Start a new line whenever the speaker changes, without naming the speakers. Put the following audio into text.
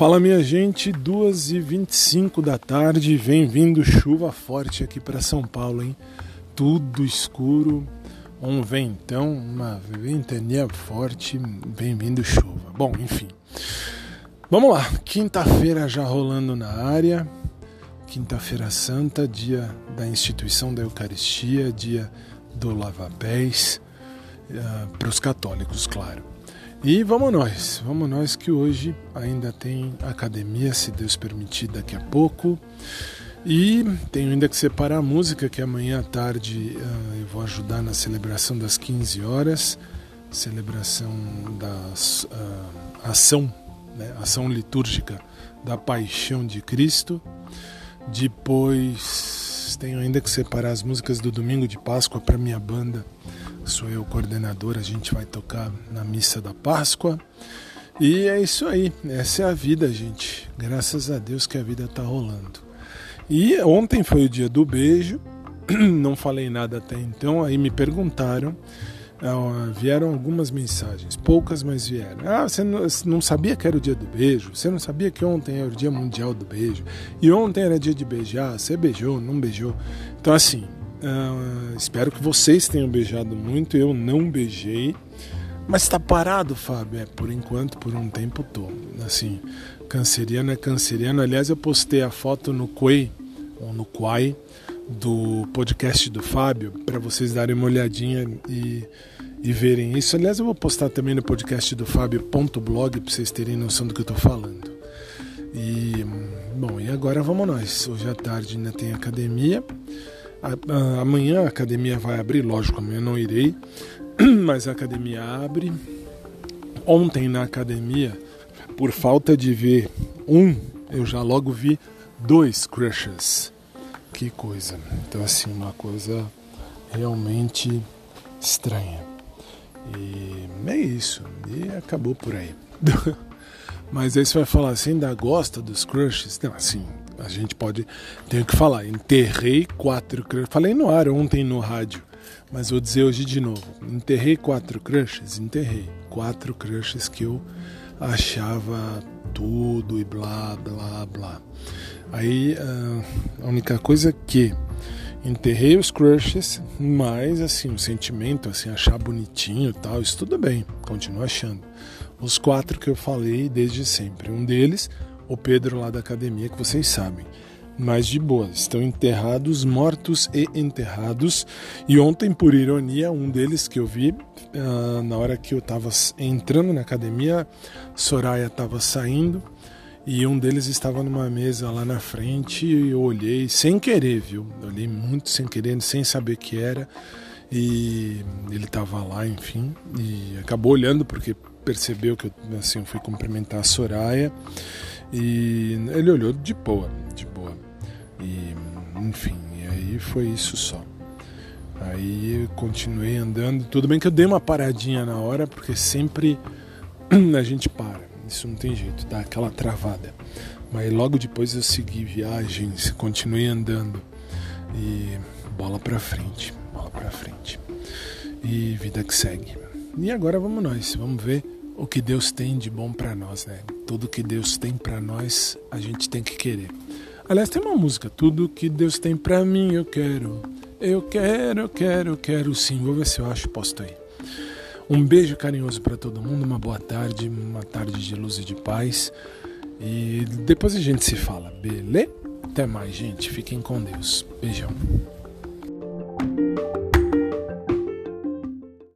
Fala minha gente, 2h25 da tarde, vem vindo chuva forte aqui para São Paulo, hein? Tudo escuro, um ventão, uma ventania forte, vem vindo chuva. Bom, enfim. Vamos lá, quinta-feira já rolando na área, quinta-feira santa, dia da instituição da Eucaristia, dia do lava-pés, uh, para os católicos, claro. E vamos nós, vamos nós que hoje ainda tem academia, se Deus permitir, daqui a pouco. E tenho ainda que separar a música, que amanhã à tarde uh, eu vou ajudar na celebração das 15 horas, celebração da uh, ação, né, ação litúrgica da Paixão de Cristo. Depois tenho ainda que separar as músicas do domingo de Páscoa para minha banda sou eu coordenador, a gente vai tocar na missa da Páscoa. E é isso aí, essa é a vida, gente. Graças a Deus que a vida tá rolando. E ontem foi o dia do beijo, não falei nada até então, aí me perguntaram, ah, vieram algumas mensagens, poucas, mas vieram. Ah, você não sabia que era o dia do beijo? Você não sabia que ontem era o dia mundial do beijo? E ontem era dia de beijar? Você beijou, não beijou? Então, assim, Uh, espero que vocês tenham beijado muito. Eu não beijei. Mas está parado, Fábio? É, por enquanto, por um tempo tô. Assim, canceriano é canceriano. Aliás, eu postei a foto no Quay, ou no Quai, do podcast do Fábio, para vocês darem uma olhadinha e, e verem isso. Aliás, eu vou postar também no podcast do Fábio.blog para vocês terem noção do que eu estou falando. E, bom, e agora vamos nós. Hoje à tarde ainda tem academia. Amanhã a academia vai abrir, lógico, amanhã não irei, mas a academia abre. Ontem na academia, por falta de ver um, eu já logo vi dois crushes. Que coisa. Então, assim, uma coisa realmente estranha. E é isso. E acabou por aí. Mas aí você vai falar assim, ainda gosta dos crushes? Não, assim, a gente pode. Tenho que falar. Enterrei quatro crushes. Falei no ar ontem no rádio, mas vou dizer hoje de novo. Enterrei quatro crushes? Enterrei. Quatro crushes que eu achava tudo e blá, blá, blá. Aí ah, a única coisa que enterrei os crushes, mas assim, o sentimento, assim, achar bonitinho e tal, isso tudo bem, continuo achando. Os quatro que eu falei desde sempre. Um deles o Pedro lá da academia, que vocês sabem. Mas de boa, estão enterrados, mortos e enterrados. E ontem, por ironia, um deles que eu vi, uh, na hora que eu estava entrando na academia, Soraya estava saindo e um deles estava numa mesa lá na frente e eu olhei sem querer, viu? olhei muito sem querer, sem saber que era. E ele estava lá, enfim, e acabou olhando porque percebeu que eu, assim, eu fui cumprimentar a Soraya. E ele olhou de boa, de boa. E enfim, e aí foi isso só. Aí continuei andando. Tudo bem que eu dei uma paradinha na hora, porque sempre a gente para. Isso não tem jeito, dá aquela travada. Mas logo depois eu segui viagens, continuei andando. E bola pra frente, bola pra frente. E vida que segue. E agora vamos nós, vamos ver o que Deus tem de bom para nós, né? Tudo que Deus tem para nós, a gente tem que querer. Aliás, tem uma música, tudo que Deus tem para mim, eu quero. Eu quero, eu quero, eu quero sim. Vou ver se eu acho posto aí. Um beijo carinhoso para todo mundo, uma boa tarde, uma tarde de luz e de paz. E depois a gente se fala, beleza? Até mais, gente. Fiquem com Deus. Beijão.